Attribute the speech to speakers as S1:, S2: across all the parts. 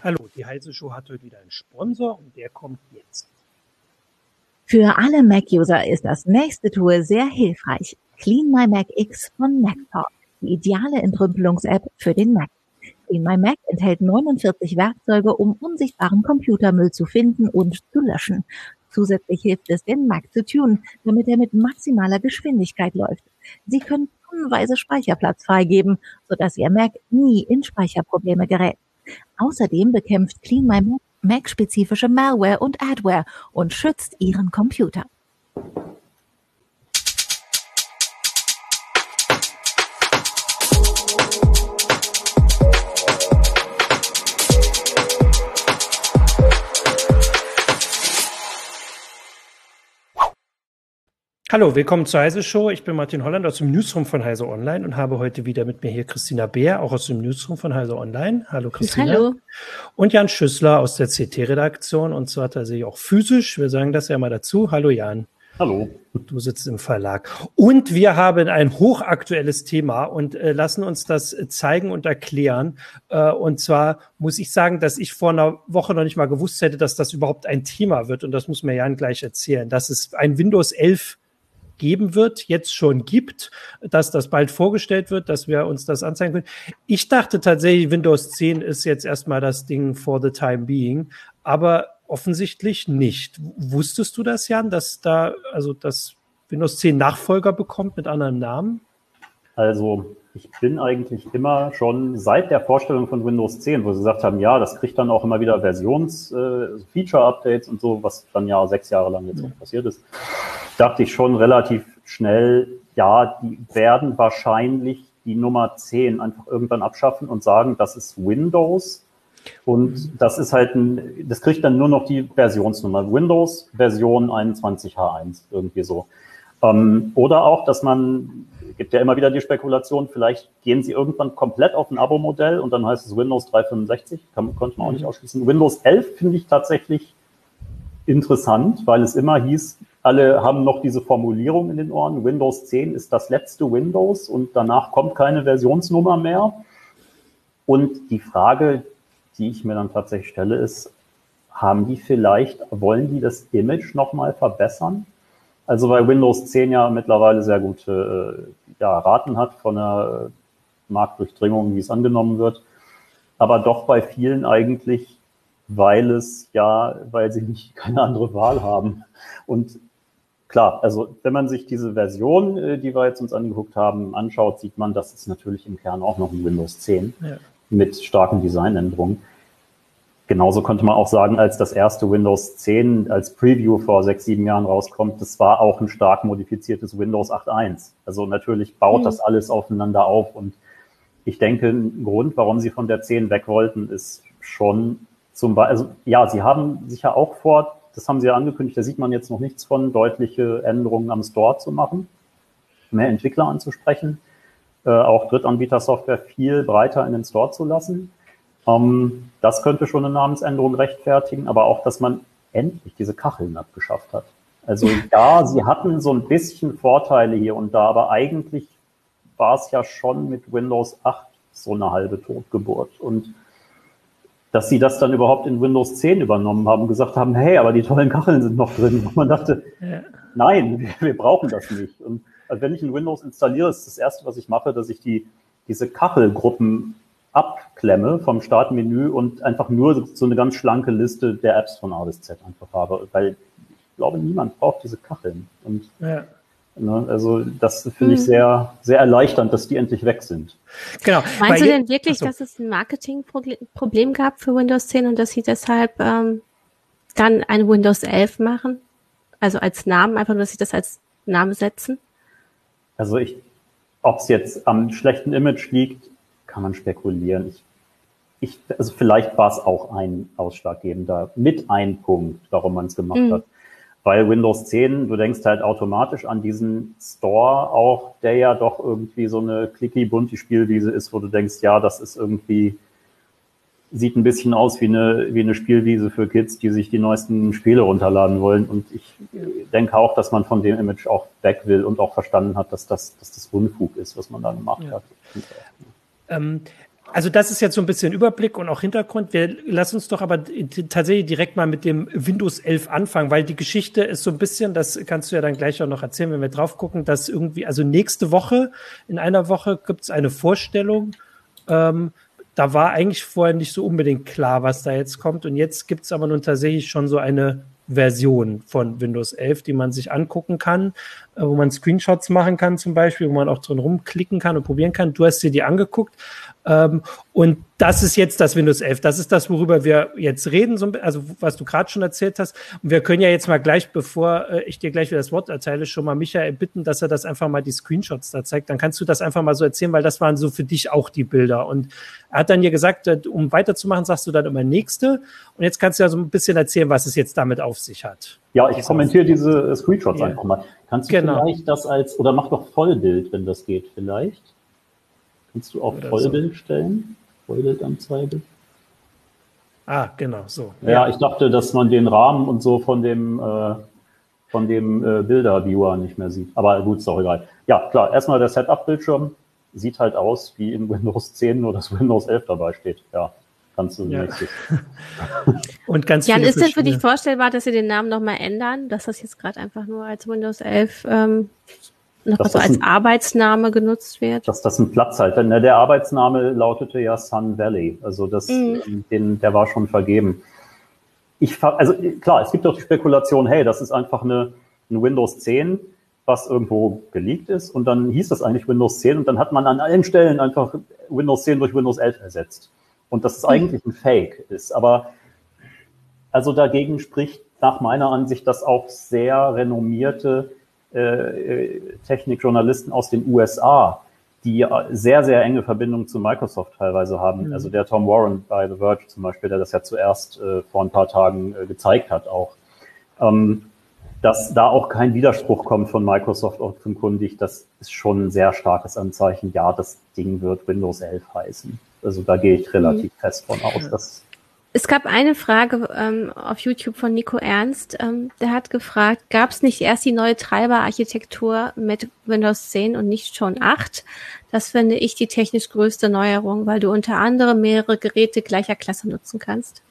S1: Hallo, die Heise Show hat heute wieder einen Sponsor und der kommt jetzt.
S2: Für alle Mac-User ist das nächste Tool sehr hilfreich. Clean My Mac X von MacTalk, die ideale Entrümpelungs-App für den Mac. Clean My Mac enthält 49 Werkzeuge, um unsichtbaren Computermüll zu finden und zu löschen. Zusätzlich hilft es, den Mac zu tunen, damit er mit maximaler Geschwindigkeit läuft. Sie können tonnenweise Speicherplatz freigeben, sodass Ihr Mac nie in Speicherprobleme gerät. Außerdem bekämpft Clean My Mac Mac-spezifische Malware und Adware und schützt Ihren Computer.
S1: Hallo, willkommen zur Heise Show. Ich bin Martin Holland aus dem Newsroom von Heise Online und habe heute wieder mit mir hier Christina Beer, auch aus dem Newsroom von Heise Online. Hallo Christina.
S2: Hallo.
S1: Und Jan Schüssler aus der CT-Redaktion und zwar tatsächlich auch physisch. Wir sagen das ja mal dazu. Hallo Jan.
S3: Hallo.
S1: Du sitzt im Verlag. Und wir haben ein hochaktuelles Thema und äh, lassen uns das zeigen und erklären. Äh, und zwar muss ich sagen, dass ich vor einer Woche noch nicht mal gewusst hätte, dass das überhaupt ein Thema wird. Und das muss mir Jan gleich erzählen. Das ist ein Windows 11 geben wird, jetzt schon gibt, dass das bald vorgestellt wird, dass wir uns das anzeigen können. Ich dachte tatsächlich, Windows 10 ist jetzt erstmal das Ding for the time being, aber offensichtlich nicht. Wusstest du das, Jan, dass da, also dass Windows 10 Nachfolger bekommt mit anderem Namen?
S3: Also ich bin eigentlich immer schon seit der Vorstellung von Windows 10, wo sie gesagt haben, ja, das kriegt dann auch immer wieder Versions-Feature-Updates äh, und so, was dann ja sechs Jahre lang jetzt auch passiert ist, dachte ich schon relativ schnell, ja, die werden wahrscheinlich die Nummer 10 einfach irgendwann abschaffen und sagen, das ist Windows. Und das ist halt ein, das kriegt dann nur noch die Versionsnummer. Windows Version 21H1, irgendwie so. Ähm, oder auch, dass man, gibt ja immer wieder die Spekulation, vielleicht gehen sie irgendwann komplett auf ein Abo-Modell und dann heißt es Windows 365, kann, konnte man auch nicht mhm. ausschließen. Windows 11 finde ich tatsächlich interessant, weil es immer hieß, alle haben noch diese Formulierung in den Ohren, Windows 10 ist das letzte Windows und danach kommt keine Versionsnummer mehr. Und die Frage, die ich mir dann tatsächlich stelle, ist, haben die vielleicht, wollen die das Image nochmal verbessern? Also weil Windows 10 ja mittlerweile sehr gute äh, ja, Raten hat von der Marktdurchdringung, wie es angenommen wird, aber doch bei vielen eigentlich, weil es ja, weil sie nicht keine andere Wahl haben. Und klar, also wenn man sich diese Version, äh, die wir jetzt uns angeguckt haben, anschaut, sieht man, dass es natürlich im Kern auch noch ein Windows 10 ja. mit starken Designänderungen. Genauso könnte man auch sagen, als das erste Windows 10 als Preview vor sechs, sieben Jahren rauskommt, das war auch ein stark modifiziertes Windows 8.1. Also natürlich baut mhm. das alles aufeinander auf und ich denke, ein Grund, warum sie von der 10 weg wollten, ist schon zum Beispiel, also ja, sie haben sicher auch vor, das haben sie ja angekündigt, da sieht man jetzt noch nichts von, deutliche Änderungen am Store zu machen, mehr Entwickler anzusprechen, äh, auch Drittanbieter-Software viel breiter in den Store zu lassen. Ähm, das könnte schon eine Namensänderung rechtfertigen, aber auch, dass man endlich diese Kacheln abgeschafft hat. Also ja, sie hatten so ein bisschen Vorteile hier und da, aber eigentlich war es ja schon mit Windows 8 so eine halbe Totgeburt. Und dass sie das dann überhaupt in Windows 10 übernommen haben und gesagt haben, hey, aber die tollen Kacheln sind noch drin. Und man dachte, ja. nein, wir, wir, brauchen das nicht. Und also wenn ich ein Windows installiere, ist das Erste, was ich mache, dass ich die, diese Kachelgruppen abklemme vom Startmenü und einfach nur so eine ganz schlanke Liste der Apps von A bis Z einfach habe, weil ich glaube, niemand braucht diese Kacheln. Und ja. ne, also das finde ich hm. sehr, sehr erleichternd, dass die endlich weg sind.
S2: Genau. Meinst du denn wirklich, so. dass es ein Marketingproblem gab für Windows 10 und dass sie deshalb ähm, dann ein Windows 11 machen? Also als Namen, einfach nur, dass sie das als Name setzen?
S3: Also ich, ob es jetzt am schlechten Image liegt, kann man spekulieren. Ich, ich, also vielleicht war es auch ein ausschlaggebender, mit ein Punkt, warum man es gemacht mhm. hat. Weil Windows 10, du denkst halt automatisch an diesen Store auch, der ja doch irgendwie so eine clicky bunte Spielwiese ist, wo du denkst, ja, das ist irgendwie, sieht ein bisschen aus wie eine, wie eine Spielwiese für Kids, die sich die neuesten Spiele runterladen wollen. Und ich denke auch, dass man von dem Image auch weg will und auch verstanden hat, dass das, dass das Unfug ist, was man da gemacht ja. hat.
S1: Ähm, Also das ist jetzt so ein bisschen Überblick und auch Hintergrund. Wir lassen uns doch aber tatsächlich direkt mal mit dem Windows 11 anfangen, weil die Geschichte ist so ein bisschen, das kannst du ja dann gleich auch noch erzählen, wenn wir drauf gucken, dass irgendwie, also nächste Woche, in einer Woche gibt es eine Vorstellung. Ähm, da war eigentlich vorher nicht so unbedingt klar, was da jetzt kommt. Und jetzt gibt es aber nun tatsächlich schon so eine Version von Windows 11, die man sich angucken kann, wo man Screenshots machen kann zum Beispiel, wo man auch drin rumklicken kann und probieren kann. Du hast dir die angeguckt ähm, und das ist jetzt das Windows 11. Das ist das, worüber wir jetzt reden, so, also was du gerade schon erzählt hast. Und wir können ja jetzt mal gleich, bevor äh, ich dir gleich wieder das Wort erteile, schon mal Michael bitten, dass er das einfach mal die Screenshots da zeigt. Dann kannst du das einfach mal so erzählen, weil das waren so für dich auch die Bilder. Und er hat dann dir gesagt, äh, um weiterzumachen, sagst du dann immer nächste. Und jetzt kannst du ja so ein bisschen erzählen, was es jetzt damit auf sich hat.
S3: Ja, ich kommentiere diese Screenshots yeah. einfach mal. Kannst du genau. vielleicht das als, oder mach doch Vollbild, wenn das geht, vielleicht? Kannst du auf Vollbild so. stellen? Vollbildanzeige?
S1: Ah, genau, so.
S3: Ja, ja, ich dachte, dass man den Rahmen und so von dem, äh, von dem äh, Bilder-Viewer nicht mehr sieht. Aber gut, ist doch egal. Ja, klar, erstmal der Setup-Bildschirm sieht halt aus, wie in Windows 10 nur das Windows 11 dabei steht. Ja, kannst du ja. nächstes.
S2: und ganz Jan, ist denn für dich vorstellbar, dass sie den Namen nochmal ändern, dass das jetzt gerade einfach nur als Windows 11 ähm, noch so als ein, Arbeitsname genutzt wird?
S3: Dass das ein Platz halt. Denn der Arbeitsname lautete ja Sun Valley. Also das, mhm. Ähm, den, der war schon vergeben. Ich, also klar, es gibt doch die Spekulation, hey, das ist einfach eine, ein Windows 10, was irgendwo geleakt ist und dann hieß das eigentlich Windows 10 und dann hat man an allen Stellen einfach Windows 10 durch Windows 11 ersetzt. Und das ist mhm. eigentlich ein Fake ist. Aber also dagegen spricht nach meiner Ansicht, dass auch sehr renommierte äh, Technikjournalisten aus den USA, die sehr, sehr enge Verbindungen zu Microsoft teilweise haben. Mhm. Also der Tom Warren bei The Verge zum Beispiel, der das ja zuerst äh, vor ein paar Tagen äh, gezeigt hat auch. Ähm, dass da auch kein Widerspruch kommt von Microsoft offenkundig, das ist schon ein sehr starkes Anzeichen. Ja, das Ding wird Windows 11 heißen. Also da gehe ich relativ mhm. fest von aus. Dass
S2: es gab eine Frage ähm, auf YouTube von Nico Ernst. Ähm, der hat gefragt, gab es nicht erst die neue Treiberarchitektur mit Windows 10 und nicht schon 8? Das finde ich die technisch größte Neuerung, weil du unter anderem mehrere Geräte gleicher Klasse nutzen kannst.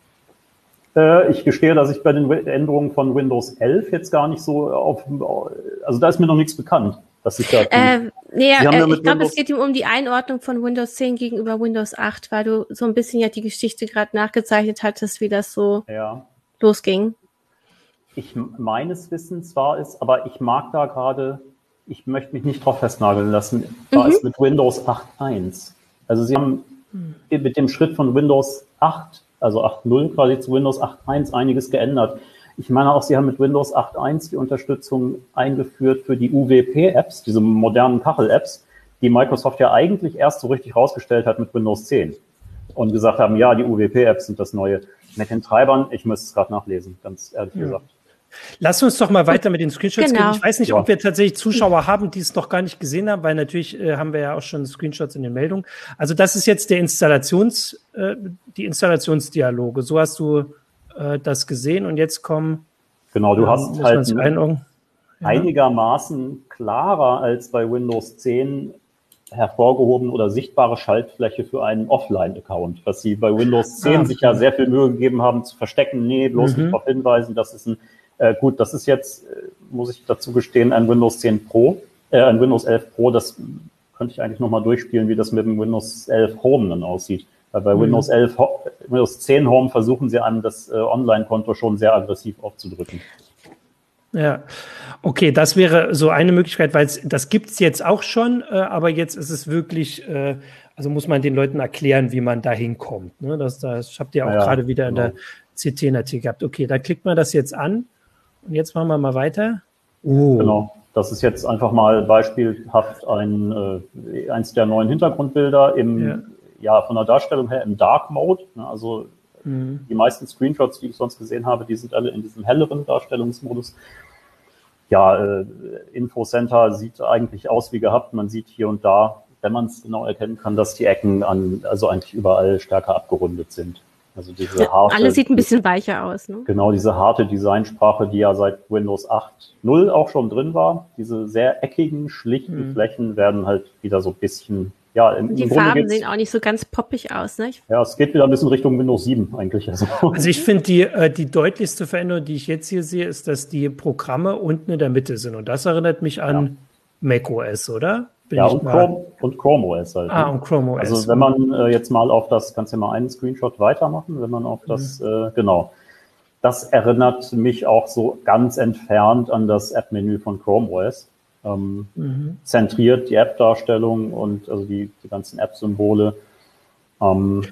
S3: Äh, ich gestehe, dass ich bei den Änderungen von Windows 11 jetzt gar nicht so auf, also da ist mir noch nichts bekannt was ich da
S2: äh, nee, äh, ich glaube, es geht ihm um die Einordnung von Windows 10 gegenüber Windows 8, weil du so ein bisschen ja die Geschichte gerade nachgezeichnet hattest, wie das so ja. losging.
S3: Ich meines Wissens war es, aber ich mag da gerade, ich möchte mich nicht drauf festnageln lassen, war mhm. es mit Windows 8.1. Also sie haben mhm. mit dem Schritt von Windows 8, also 8.0 quasi zu Windows 8.1 einiges geändert. Ich meine auch, Sie haben mit Windows 8.1 die Unterstützung eingeführt für die UWP-Apps, diese modernen Kachel-Apps, die Microsoft ja eigentlich erst so richtig rausgestellt hat mit Windows 10 und gesagt haben, ja, die UWP-Apps sind das Neue. Mit den Treibern, ich müsste es gerade nachlesen, ganz ehrlich ja. gesagt.
S1: Lass uns doch mal weiter mit den Screenshots genau. gehen. Ich weiß nicht, ob wir tatsächlich Zuschauer haben, die es noch gar nicht gesehen haben, weil natürlich äh, haben wir ja auch schon Screenshots in den Meldungen. Also das ist jetzt der Installations, äh, die Installationsdialoge. So hast du äh, das gesehen und jetzt kommen.
S3: Genau, du hast halt ja. einigermaßen klarer als bei Windows 10 hervorgehoben oder sichtbare Schaltfläche für einen Offline-Account, was sie bei Windows 10 ah, sich ja sehr viel Mühe gegeben haben zu verstecken. Nee, bloß mhm. nicht darauf hinweisen, das ist ein, äh, gut, das ist jetzt, äh, muss ich dazu gestehen, ein Windows 10 Pro, äh, ein Windows 11 Pro, das könnte ich eigentlich nochmal durchspielen, wie das mit dem Windows 11 Home dann aussieht. Weil bei mhm. Windows 11, Windows 10 Home versuchen sie einem das äh, Online-Konto schon sehr aggressiv aufzudrücken.
S1: Ja, okay, das wäre so eine Möglichkeit, weil das gibt's jetzt auch schon, äh, aber jetzt ist es wirklich, äh, also muss man den Leuten erklären, wie man da hinkommt. Ne? Das, das habt ihr auch ja, gerade wieder genau. in der CT natürlich gehabt. Okay, da klickt man das jetzt an und jetzt machen wir mal weiter.
S3: Oh. Genau. Das ist jetzt einfach mal beispielhaft ein, äh, eins der neuen Hintergrundbilder im ja ja, von der Darstellung her im Dark Mode. Ne, also mhm. die meisten Screenshots, die ich sonst gesehen habe, die sind alle in diesem helleren Darstellungsmodus. Ja, äh, Infocenter sieht eigentlich aus wie gehabt. Man sieht hier und da, wenn man es genau erkennen kann, dass die Ecken an, also eigentlich überall stärker abgerundet sind. Also diese
S2: harte, Alles sieht ein bisschen weicher aus. Ne?
S3: Genau, diese harte Designsprache, die ja seit Windows 8.0 auch schon drin war. Diese sehr eckigen, schlichten mhm. Flächen werden halt wieder so ein bisschen ja, im,
S4: Die
S3: im
S4: Farben sehen auch nicht so ganz poppig aus, ne?
S3: Ja, es geht wieder ein bisschen Richtung Windows 7 eigentlich.
S1: Also, also ich finde, die, äh, die deutlichste Veränderung, die ich jetzt hier sehe, ist, dass die Programme unten in der Mitte sind. Und das erinnert mich an ja. macOS, oder?
S3: Bin ja, und Chrome, und Chrome OS halt.
S1: Ah, ne? und Chrome OS.
S3: Also wenn man äh, jetzt mal auf das, kannst du ja mal einen Screenshot weitermachen, wenn man auf das, mhm. äh, genau. Das erinnert mich auch so ganz entfernt an das App-Menü von Chrome OS ähm, mhm. zentriert die App-Darstellung und also die, die ganzen App-Symbole.
S1: Ähm,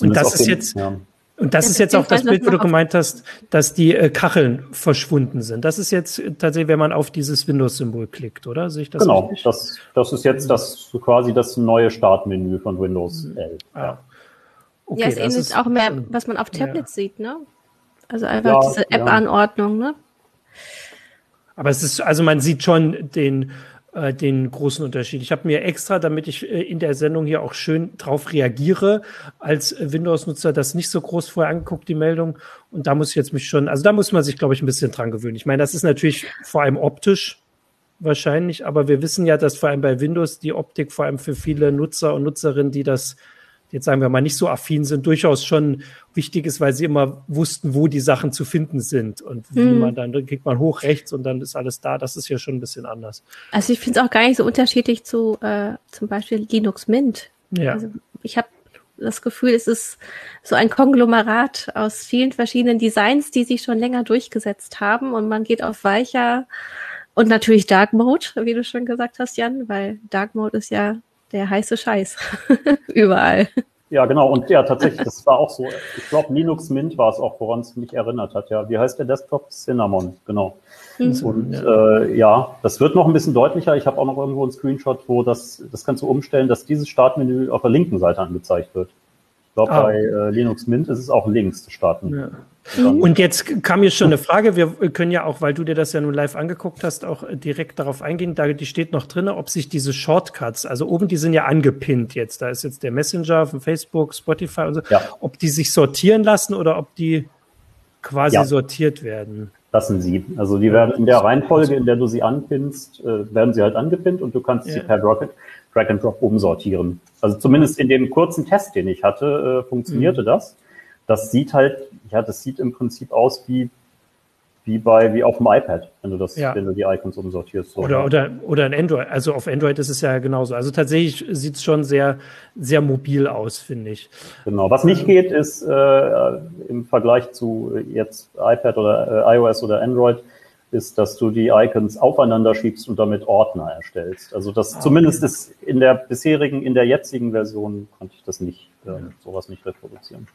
S1: und das ist den, jetzt, ja. Und das ja, ist jetzt auch das Bild, wo du gemeint hast, dass die äh, Kacheln verschwunden sind. Das ist jetzt tatsächlich, wenn man auf dieses Windows-Symbol klickt, oder? Sehe ich das
S3: genau, das, das ist jetzt das quasi das neue Startmenü von Windows
S4: mhm. 11. Ah. Ja. Okay, ja, es ähnelt ist, auch mehr, was man auf Tablets ja. sieht, ne? Also einfach diese App-Anordnung, ne?
S1: Aber es ist, also man sieht schon den, äh, den großen Unterschied. Ich habe mir extra, damit ich äh, in der Sendung hier auch schön drauf reagiere, als Windows-Nutzer das nicht so groß vorher angeguckt, die Meldung. Und da muss ich jetzt mich schon, also da muss man sich, glaube ich, ein bisschen dran gewöhnen. Ich meine, das ist natürlich vor allem optisch wahrscheinlich, aber wir wissen ja, dass vor allem bei Windows die Optik vor allem für viele Nutzer und Nutzerinnen, die das jetzt sagen wir mal nicht so affin sind, durchaus schon wichtig ist, weil sie immer wussten, wo die Sachen zu finden sind und wie mhm. man dann, dann kriegt man hoch rechts und dann ist alles da. Das ist ja schon ein bisschen anders.
S4: Also ich finde es auch gar nicht so unterschiedlich zu äh, zum Beispiel Linux Mint. Ja. Also ich habe das Gefühl, es ist so ein Konglomerat aus vielen verschiedenen Designs, die sich schon länger durchgesetzt haben und man geht auf weicher und natürlich Dark Mode, wie du schon gesagt hast, Jan, weil Dark Mode ist ja der heiße Scheiß überall.
S3: Ja, genau. Und ja, tatsächlich, das war auch so. Ich glaube, Linux Mint war es auch, woran es mich erinnert hat. Ja, wie heißt der Desktop? Cinnamon, genau. Mhm. Und ja. Äh, ja, das wird noch ein bisschen deutlicher. Ich habe auch noch irgendwo einen Screenshot, wo das, das kannst du umstellen, dass dieses Startmenü auf der linken Seite angezeigt wird glaube, ah. bei äh, Linux Mint ist es auch links zu starten. Ja.
S1: Und jetzt kam mir schon eine Frage. Wir können ja auch, weil du dir das ja nun live angeguckt hast, auch direkt darauf eingehen. Da die steht noch drin, ob sich diese Shortcuts, also oben, die sind ja angepinnt jetzt. Da ist jetzt der Messenger von Facebook, Spotify und so, ja. ob die sich sortieren lassen oder ob die quasi ja. sortiert werden.
S3: Lassen sie. Also die werden in der Reihenfolge, in der du sie anpinnst, äh, werden sie halt angepinnt und du kannst sie per Rocket Drag and Drop umsortieren. Also zumindest in dem kurzen Test, den ich hatte, äh, funktionierte mhm. das. Das sieht halt, ja, das sieht im Prinzip aus wie wie bei wie auf dem iPad, wenn du das, ja. wenn du die Icons umsortierst.
S1: So. Oder oder oder ein Android. Also auf Android ist es ja genauso. Also tatsächlich sieht es schon sehr sehr mobil aus, finde ich.
S3: Genau. Was nicht geht, ist äh, im Vergleich zu jetzt iPad oder äh, iOS oder Android ist, dass du die Icons aufeinander schiebst und damit Ordner erstellst. Also das ah, zumindest okay. ist in der bisherigen, in der jetzigen Version konnte ich das nicht, äh, sowas nicht reproduzieren.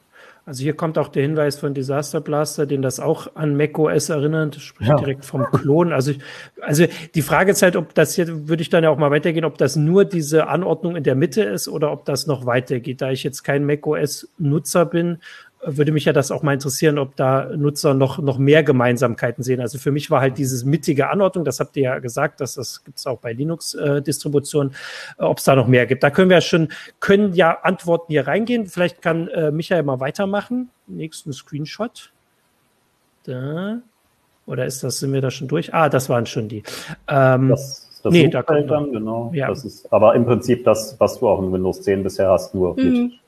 S1: Also hier kommt auch der Hinweis von Disaster Blaster, den das auch an macOS erinnert, sprich ja. direkt vom Klon. Also, ich, also die Frage ist halt, ob das hier, würde ich dann ja auch mal weitergehen, ob das nur diese Anordnung in der Mitte ist oder ob das noch weitergeht. Da ich jetzt kein macOS-Nutzer bin, würde mich ja das auch mal interessieren, ob da Nutzer noch, noch mehr Gemeinsamkeiten sehen. Also für mich war halt dieses mittige Anordnung, das habt ihr ja gesagt, dass das gibt es auch bei Linux-Distributionen, äh, ob es da noch mehr gibt. Da können wir ja schon, können ja Antworten hier reingehen. Vielleicht kann äh, Michael mal weitermachen. Nächsten Screenshot. Da. Oder ist das, sind wir da schon durch? Ah, das waren schon die.
S3: Ähm, das das nee, da kommt dann, genau. Ja. Das ist aber im Prinzip das, was du auch in Windows 10 bisher hast, nur mhm. mit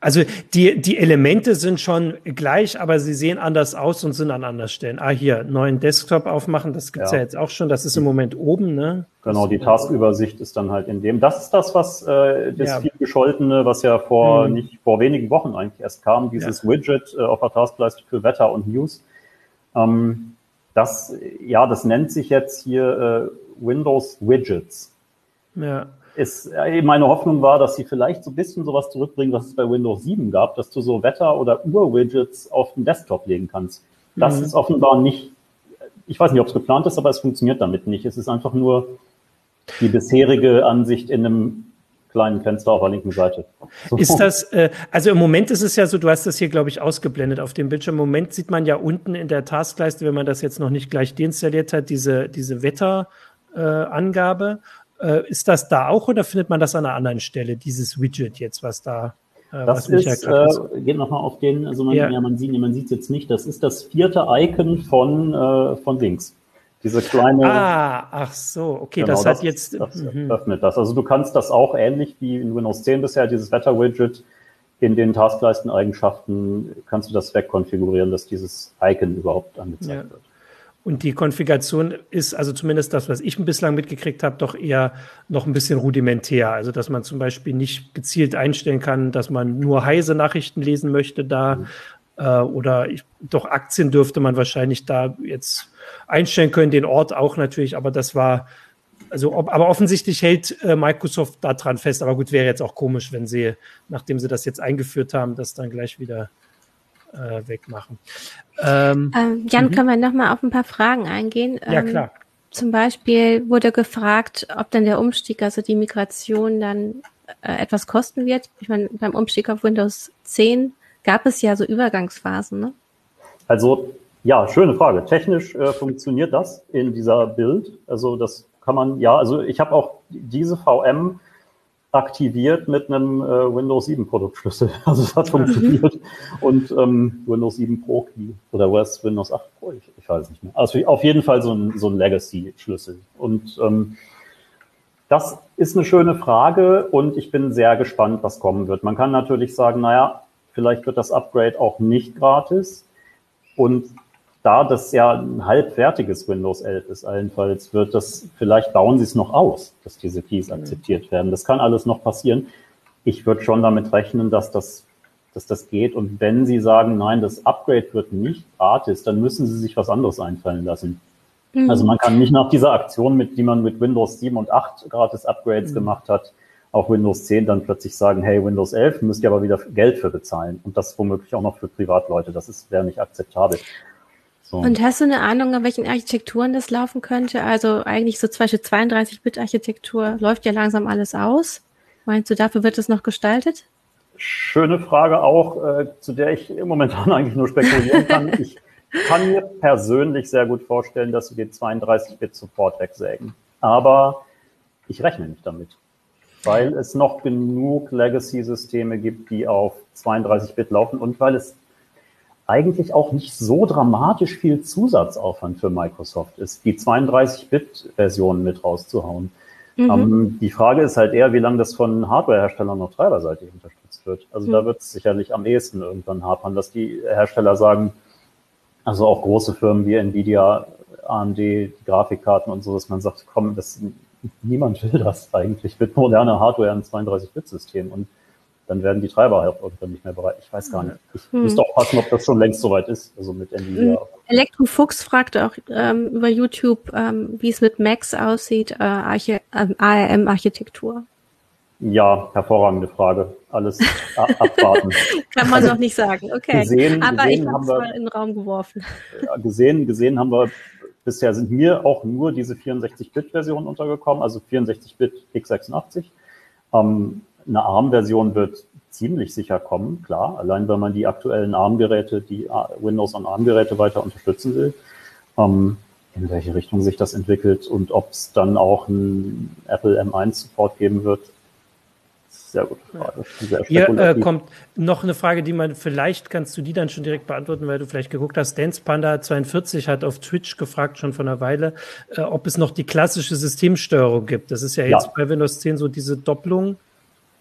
S1: also die, die Elemente sind schon gleich, aber sie sehen anders aus und sind an anderen Stellen. Ah, hier, neuen Desktop aufmachen, das gibt's ja. ja jetzt auch schon. Das ist im Moment oben, ne?
S3: Genau, die Taskübersicht ist dann halt in dem. Das ist das, was äh, das ja. viel gescholtene, was ja vor mhm. nicht vor wenigen Wochen eigentlich erst kam, dieses ja. Widget äh, auf der Taskleiste für Wetter und News. Ähm, das, ja, das nennt sich jetzt hier äh, Windows Widgets. Ja es, äh, meine Hoffnung war, dass sie vielleicht so ein bisschen sowas zurückbringen, was es bei Windows 7 gab, dass du so Wetter- oder Uhr-Widgets auf den Desktop legen kannst. Das mhm. ist offenbar nicht, ich weiß nicht, ob es geplant ist, aber es funktioniert damit nicht. Es ist einfach nur die bisherige Ansicht in einem kleinen Fenster auf der linken Seite.
S1: So. Ist das, äh, also im Moment ist es ja so, du hast das hier, glaube ich, ausgeblendet auf dem Bildschirm. Im Moment sieht man ja unten in der Taskleiste, wenn man das jetzt noch nicht gleich deinstalliert hat, diese, diese Wetterangabe. Äh, äh, ist das da auch oder findet man das an einer anderen Stelle, dieses Widget jetzt, was da
S3: äh, das ist, äh, geht nochmal auf den, also man, ja. ja man sieht man sieht es jetzt nicht, das ist das vierte Icon von, äh, von links. Diese kleine.
S1: Ah, ach so, okay, genau, das hat jetzt.
S3: Das mhm. öffnet das. Also du kannst das auch ähnlich wie in Windows 10 bisher, dieses Wetter-Widget in den Taskleisten-Eigenschaften kannst du das wegkonfigurieren, dass dieses Icon überhaupt angezeigt ja. wird.
S1: Und die Konfiguration ist, also zumindest das, was ich bislang mitgekriegt habe, doch eher noch ein bisschen rudimentär. Also, dass man zum Beispiel nicht gezielt einstellen kann, dass man nur heise Nachrichten lesen möchte da. Mhm. Äh, oder ich, doch Aktien dürfte man wahrscheinlich da jetzt einstellen können, den Ort auch natürlich, aber das war, also, ob, aber offensichtlich hält äh, Microsoft da dran fest. Aber gut, wäre jetzt auch komisch, wenn sie, nachdem sie das jetzt eingeführt haben, das dann gleich wieder äh, wegmachen.
S4: Ähm, ähm, Jan, -hmm. können wir noch mal auf ein paar Fragen eingehen?
S1: ja, ähm, klar.
S4: Zum Beispiel wurde gefragt, ob denn der Umstieg, also die Migration dann äh, etwas kosten wird. Ich meine, beim Umstieg auf Windows 10 gab es ja so Übergangsphasen, ne?
S3: Also ja, schöne Frage. Technisch äh, funktioniert das in dieser Bild. Also das kann man, ja, also ich habe auch diese VM aktiviert mit einem äh, Windows 7 Produktschlüssel. Also es hat mhm. funktioniert. Und ähm, Windows 7 Pro Key oder was Windows 8 Pro, ich, ich weiß nicht mehr. Also auf jeden Fall so ein, so ein Legacy-Schlüssel. Und ähm, das ist eine schöne Frage und ich bin sehr gespannt, was kommen wird. Man kann natürlich sagen, naja, vielleicht wird das Upgrade auch nicht gratis. Und da das ja ein halbfertiges Windows 11 ist, allenfalls wird das, vielleicht bauen sie es noch aus, dass diese Keys mhm. akzeptiert werden. Das kann alles noch passieren. Ich würde schon damit rechnen, dass das, dass das geht. Und wenn sie sagen, nein, das Upgrade wird nicht gratis, dann müssen sie sich was anderes einfallen lassen. Mhm. Also man kann nicht nach dieser Aktion, mit, die man mit Windows 7 und 8 gratis Upgrades mhm. gemacht hat, auf Windows 10 dann plötzlich sagen, hey, Windows 11 müsst ihr aber wieder Geld für bezahlen. Und das womöglich auch noch für Privatleute. Das ist, wäre nicht akzeptabel.
S4: So. Und hast du eine Ahnung, an welchen Architekturen das laufen könnte? Also eigentlich so zum Beispiel 32-Bit-Architektur läuft ja langsam alles aus. Meinst du, dafür wird es noch gestaltet?
S3: Schöne Frage auch, äh, zu der ich momentan eigentlich nur spekulieren kann. ich kann mir persönlich sehr gut vorstellen, dass sie den 32-Bit-Support wegsägen. Aber ich rechne nicht damit, weil es noch genug Legacy-Systeme gibt, die auf 32-Bit laufen und weil es eigentlich auch nicht so dramatisch viel Zusatzaufwand für Microsoft ist, die 32-Bit-Version mit rauszuhauen. Mhm. Ähm, die Frage ist halt eher, wie lange das von Hardware-Herstellern noch treiberseitig unterstützt wird. Also mhm. da wird es sicherlich am ehesten irgendwann hapern, dass die Hersteller sagen, also auch große Firmen wie Nvidia, AMD, die Grafikkarten und so, dass man sagt, komm, das, niemand will das eigentlich mit moderner Hardware ein 32-Bit-System. Und dann werden die Treiber halt irgendwann nicht mehr bereit. Ich weiß gar nicht. Ich hm. müsste auch passen, ob das schon längst soweit ist, also mit Nvidia. Hm.
S4: Elektrofuchs fragte auch ähm, über YouTube, ähm, wie es mit Macs aussieht, äh, Arche äh, ARM-Architektur.
S3: Ja, hervorragende Frage. Alles abwarten.
S4: Kann man noch nicht sagen, okay. Gesehen, Aber gesehen ich habe es mal in den Raum geworfen.
S3: Gesehen, gesehen haben wir, bisher sind mir auch nur diese 64-Bit-Version untergekommen, also 64-Bit x86. Ähm, eine ARM-Version wird ziemlich sicher kommen, klar, allein wenn man die aktuellen ARM-Geräte, die Windows und ARM-Geräte weiter unterstützen will. Ähm, in welche Richtung sich das entwickelt und ob es dann auch ein Apple M1-Support geben wird,
S1: sehr gute Frage. Sehr Hier äh, kommt noch eine Frage, die man vielleicht kannst du die dann schon direkt beantworten, weil du vielleicht geguckt hast. Dance Panda 42 hat auf Twitch gefragt schon vor einer Weile, äh, ob es noch die klassische Systemsteuerung gibt. Das ist ja jetzt ja. bei Windows 10 so diese Doppelung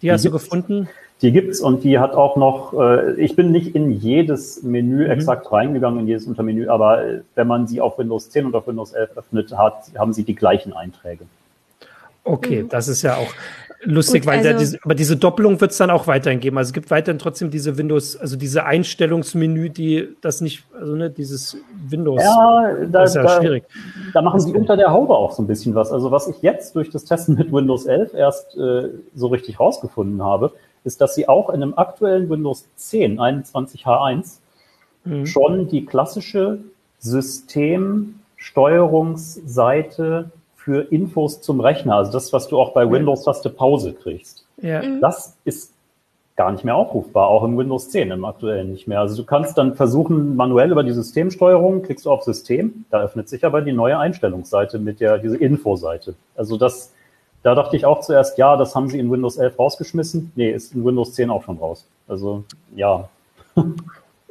S1: die hast die du gefunden?
S3: Die gibt's und die hat auch noch, äh, ich bin nicht in jedes Menü mhm. exakt reingegangen, in jedes Untermenü, aber äh, wenn man sie auf Windows 10 und auf Windows 11 öffnet, hat, haben sie die gleichen Einträge.
S1: Okay, mhm. das ist ja auch lustig, weil also, diese, aber diese Doppelung wird es dann auch weiterhin geben. Also es gibt weiterhin trotzdem diese Windows, also diese Einstellungsmenü, die das nicht, also ne, dieses Windows.
S3: Ja, da, ist ja da, schwierig. Da machen sie unter der Haube auch so ein bisschen was. Also was ich jetzt durch das Testen mit Windows 11 erst äh, so richtig rausgefunden habe, ist, dass sie auch in einem aktuellen Windows 10 21H1 mhm. schon die klassische Systemsteuerungsseite für Infos zum Rechner, also das, was du auch bei Windows-Taste Pause kriegst. Ja. Mhm. Das ist gar nicht mehr aufrufbar, auch im Windows 10 im aktuellen nicht mehr. Also du kannst dann versuchen, manuell über die Systemsteuerung, klickst du auf System, da öffnet sich aber die neue Einstellungsseite mit der, diese Info-Seite. Also das, da dachte ich auch zuerst, ja, das haben sie in Windows 11 rausgeschmissen. Nee, ist in Windows 10 auch schon raus. Also, ja.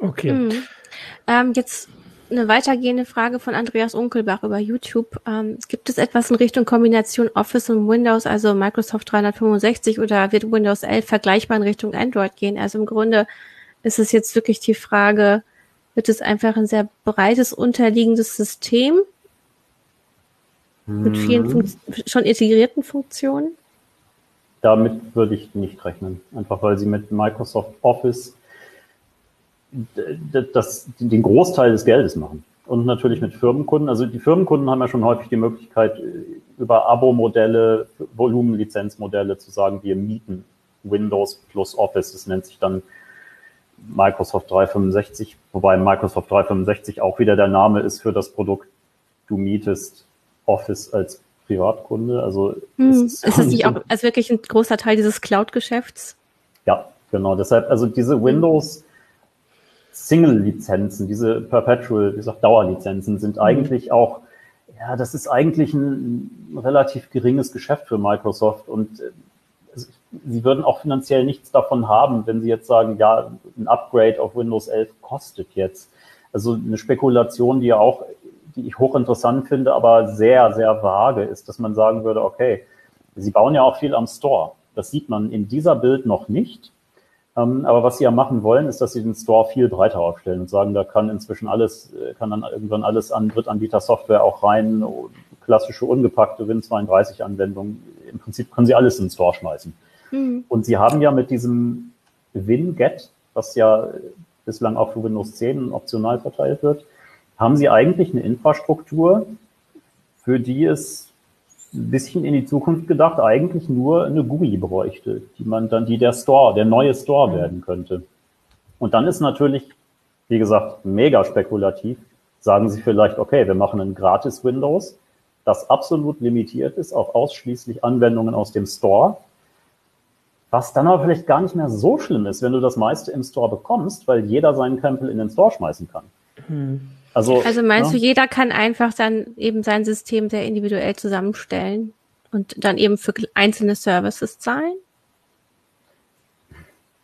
S1: Okay. Mhm.
S4: Ähm, jetzt eine weitergehende Frage von Andreas Unkelbach über YouTube. Ähm, gibt es etwas in Richtung Kombination Office und Windows, also Microsoft 365 oder wird Windows 11 vergleichbar in Richtung Android gehen? Also im Grunde ist es jetzt wirklich die Frage, wird es einfach ein sehr breites unterliegendes System mit vielen mhm. schon integrierten Funktionen?
S3: Damit würde ich nicht rechnen. Einfach weil sie mit Microsoft Office das, den Großteil des Geldes machen. Und natürlich mit Firmenkunden. Also die Firmenkunden haben ja schon häufig die Möglichkeit, über Abo-Modelle, Volumenlizenzmodelle zu sagen, wir mieten Windows plus Office. Das nennt sich dann Microsoft 365, wobei Microsoft 365 auch wieder der Name ist für das Produkt. Du mietest Office als Privatkunde. Also
S4: hm, ist, ist das nicht auch als wirklich ein großer Teil dieses Cloud-Geschäfts?
S3: Ja, genau. Deshalb, also diese Windows Single-Lizenzen, diese Perpetual, wie gesagt, Dauerlizenzen sind mhm. eigentlich auch, ja, das ist eigentlich ein, ein relativ geringes Geschäft für Microsoft und äh, sie würden auch finanziell nichts davon haben, wenn sie jetzt sagen, ja, ein Upgrade auf Windows 11 kostet jetzt. Also eine Spekulation, die ja auch, die ich hochinteressant finde, aber sehr, sehr vage ist, dass man sagen würde, okay, sie bauen ja auch viel am Store. Das sieht man in dieser Bild noch nicht. Ähm, aber was sie ja machen wollen, ist, dass sie den Store viel breiter aufstellen und sagen, da kann inzwischen alles, äh, kann dann irgendwann alles an Drittanbieter-Software auch rein, klassische ungepackte Win32-Anwendungen. Im Prinzip können sie alles in den Store schmeißen. Mhm. Und sie haben ja mit diesem WinGet, was ja bislang auch für Windows 10 optional verteilt wird, haben sie eigentlich eine Infrastruktur, für die es ein bisschen in die Zukunft gedacht, eigentlich nur eine GUI bräuchte, die man dann, die der Store, der neue Store werden könnte. Und dann ist natürlich, wie gesagt, mega spekulativ. Sagen Sie vielleicht, okay, wir machen ein gratis Windows, das absolut limitiert ist auf ausschließlich Anwendungen aus dem Store. Was dann aber vielleicht gar nicht mehr so schlimm ist, wenn du das meiste im Store bekommst, weil jeder seinen Krempel in den Store schmeißen kann. Hm.
S4: Also, also meinst ja. du, jeder kann einfach dann eben sein System sehr individuell zusammenstellen und dann eben für einzelne Services zahlen?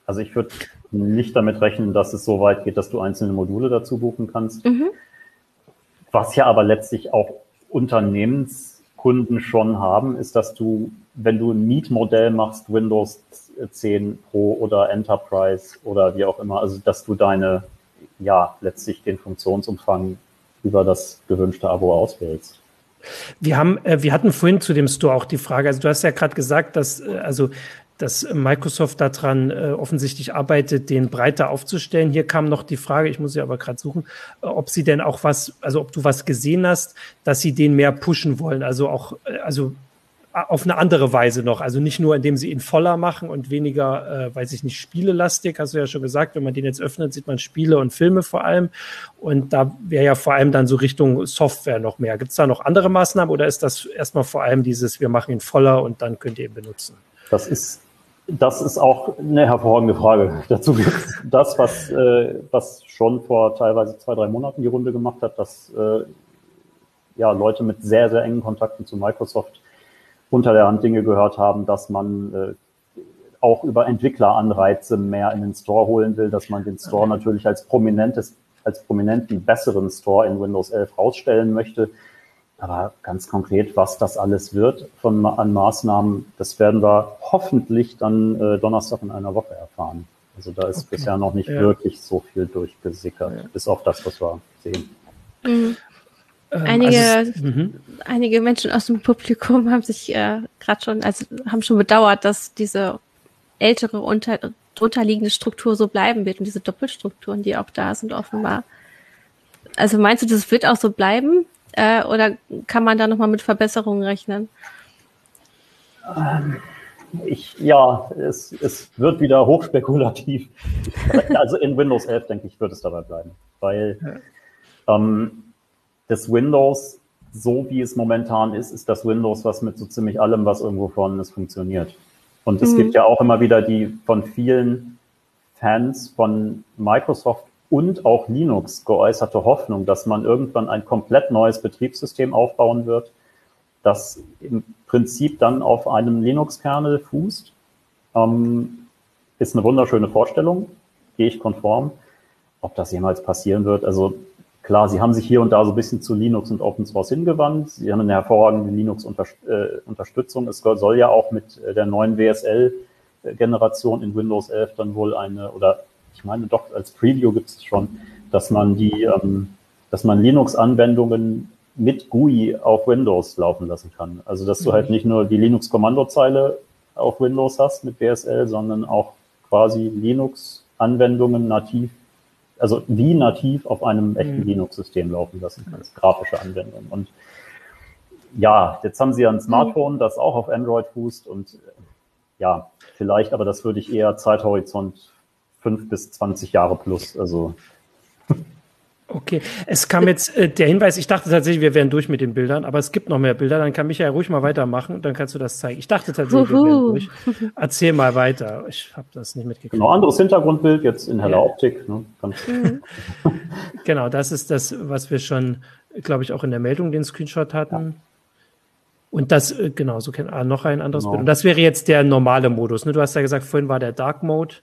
S3: Also ich würde nicht damit rechnen, dass es so weit geht, dass du einzelne Module dazu buchen kannst. Mhm. Was ja aber letztlich auch Unternehmenskunden schon haben, ist, dass du, wenn du ein Mietmodell machst, Windows 10 Pro oder Enterprise oder wie auch immer, also dass du deine ja, letztlich den Funktionsumfang über das gewünschte Abo auswählst.
S1: Wir haben, äh, wir hatten vorhin zu dem Store auch die Frage, also du hast ja gerade gesagt, dass, äh, also, dass Microsoft daran äh, offensichtlich arbeitet, den breiter aufzustellen. Hier kam noch die Frage, ich muss sie aber gerade suchen, äh, ob sie denn auch was, also ob du was gesehen hast, dass sie den mehr pushen wollen. Also auch, also auf eine andere Weise noch. Also nicht nur, indem sie ihn voller machen und weniger, äh, weiß ich nicht, spielelastig, hast du ja schon gesagt. Wenn man den jetzt öffnet, sieht man Spiele und Filme vor allem. Und da wäre ja vor allem dann so Richtung Software noch mehr. Gibt es da noch andere Maßnahmen oder ist das erstmal vor allem dieses, wir machen ihn voller und dann könnt ihr ihn benutzen?
S3: Das ist das ist auch eine hervorragende Frage. Dazu gibt das, was, äh, was schon vor teilweise zwei, drei Monaten die Runde gemacht hat, dass äh, ja, Leute mit sehr, sehr engen Kontakten zu Microsoft unter der Hand Dinge gehört haben, dass man äh, auch über Entwickleranreize mehr in den Store holen will, dass man den Store natürlich als prominentes, als prominenten, besseren Store in Windows 11 rausstellen möchte. Aber ganz konkret, was das alles wird von, an Maßnahmen, das werden wir hoffentlich dann äh, Donnerstag in einer Woche erfahren. Also da ist okay. bisher noch nicht ja. wirklich so viel durchgesickert, ja. bis auf das, was wir sehen.
S4: Mhm. Ähm, einige, also es, mhm. einige Menschen aus dem Publikum haben sich äh, gerade schon, also haben schon bedauert, dass diese ältere unter, drunterliegende Struktur so bleiben wird und diese Doppelstrukturen, die auch da sind, offenbar. Also meinst du, das wird auch so bleiben? Äh, oder kann man da nochmal mit Verbesserungen rechnen?
S3: Ähm, ich, ja, es, es wird wieder hochspekulativ. also in Windows 11, denke ich, wird es dabei bleiben. Weil ähm, das Windows, so wie es momentan ist, ist das Windows, was mit so ziemlich allem, was irgendwo vorhanden ist, funktioniert. Und es mhm. gibt ja auch immer wieder die von vielen Fans von Microsoft und auch Linux geäußerte Hoffnung, dass man irgendwann ein komplett neues Betriebssystem aufbauen wird, das im Prinzip dann auf einem Linux-Kernel fußt. Ähm, ist eine wunderschöne Vorstellung, gehe ich konform. Ob das jemals passieren wird, also klar, sie haben sich hier und da so ein bisschen zu Linux und Open Source hingewandt. Sie haben eine hervorragende Linux-Unterstützung. Es soll ja auch mit der neuen WSL-Generation in Windows 11 dann wohl eine, oder ich meine doch als Preview gibt es schon, dass man die, ähm, dass man Linux-Anwendungen mit GUI auf Windows laufen lassen kann. Also dass du halt nicht nur die Linux-Kommandozeile auf Windows hast mit WSL, sondern auch quasi Linux-Anwendungen nativ, also wie nativ auf einem echten mhm. Linux-System laufen lassen kannst, grafische Anwendungen. Und ja, jetzt haben sie ein Smartphone, das auch auf Android fußt und ja, vielleicht, aber das würde ich eher Zeithorizont fünf bis zwanzig Jahre plus, also
S1: Okay, es kam jetzt äh, der Hinweis, ich dachte tatsächlich, wir wären durch mit den Bildern, aber es gibt noch mehr Bilder, dann kann Michael ruhig mal weitermachen, dann kannst du das zeigen. Ich dachte tatsächlich, Uhu. wir wären durch. Erzähl mal weiter, ich habe das nicht mitgekriegt.
S3: Genau, anderes Hintergrundbild, jetzt in heller ja. Optik. Ne?
S1: Mhm. genau, das ist das, was wir schon, glaube ich, auch in der Meldung den Screenshot hatten. Ja. Und das, äh, genau, so kennt ah, noch ein anderes genau. Bild. Und das wäre jetzt der normale Modus. Ne? Du hast ja gesagt, vorhin war der Dark Mode.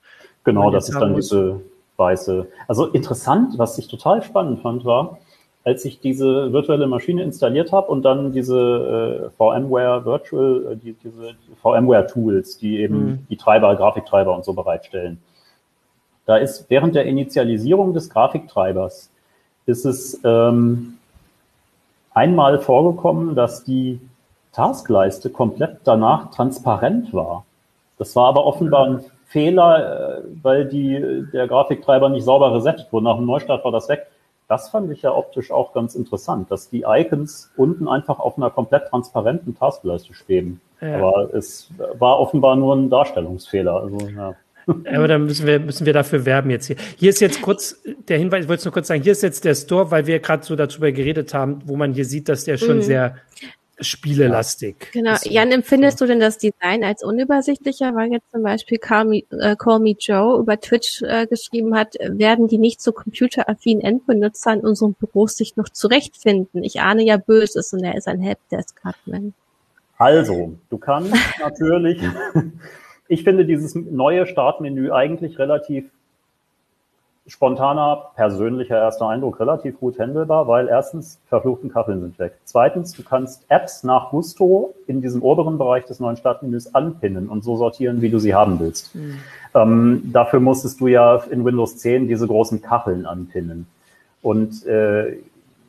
S3: Genau, das ist dann diese weiße. Also interessant, was ich total spannend fand, war, als ich diese virtuelle Maschine installiert habe und dann diese äh, VMware Virtual, äh, die, diese VMware Tools, die eben mhm. die Treiber, Grafiktreiber und so bereitstellen. Da ist während der Initialisierung des Grafiktreibers ist es ähm, einmal vorgekommen, dass die Taskleiste komplett danach transparent war. Das war aber offenbar ein Fehler, äh, weil die, der Grafiktreiber nicht sauber resettet wurde. Nach dem Neustart war das weg. Das fand ich ja optisch auch ganz interessant, dass die Icons unten einfach auf einer komplett transparenten Taskleiste schweben. Ja. Aber es war offenbar nur ein Darstellungsfehler. Also, ja.
S1: Aber dann müssen wir, müssen wir dafür werben jetzt hier. Hier ist jetzt kurz der Hinweis, ich wollte es nur kurz sagen, hier ist jetzt der Store, weil wir gerade so darüber geredet haben, wo man hier sieht, dass der schon mhm. sehr spielelastig.
S4: Genau. Jan, empfindest du denn das Design als unübersichtlicher, weil jetzt zum Beispiel Call Me, äh, Call Me Joe über Twitch äh, geschrieben hat, werden die nicht so computeraffinen Endbenutzer in unseren Büros sich noch zurechtfinden? Ich ahne ja Böses und er ist ein Helpdesk-Admin.
S3: Also, du kannst natürlich, ich finde dieses neue Startmenü eigentlich relativ spontaner, persönlicher erster Eindruck relativ gut handelbar, weil erstens, verfluchten Kacheln sind weg. Zweitens, du kannst Apps nach Gusto in diesem oberen Bereich des neuen Startmenüs anpinnen und so sortieren, wie du sie haben willst. Mhm. Ähm, dafür musstest du ja in Windows 10 diese großen Kacheln anpinnen. Und äh,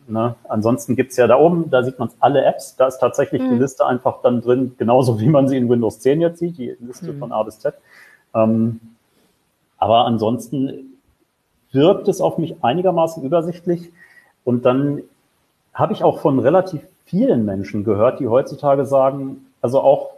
S3: ne, ansonsten gibt's ja da oben, da sieht man alle Apps, da ist tatsächlich mhm. die Liste einfach dann drin, genauso wie man sie in Windows 10 jetzt sieht, die Liste mhm. von A bis Z. Ähm, aber ansonsten wirkt es auf mich einigermaßen übersichtlich. Und dann habe ich auch von relativ vielen Menschen gehört, die heutzutage sagen, also auch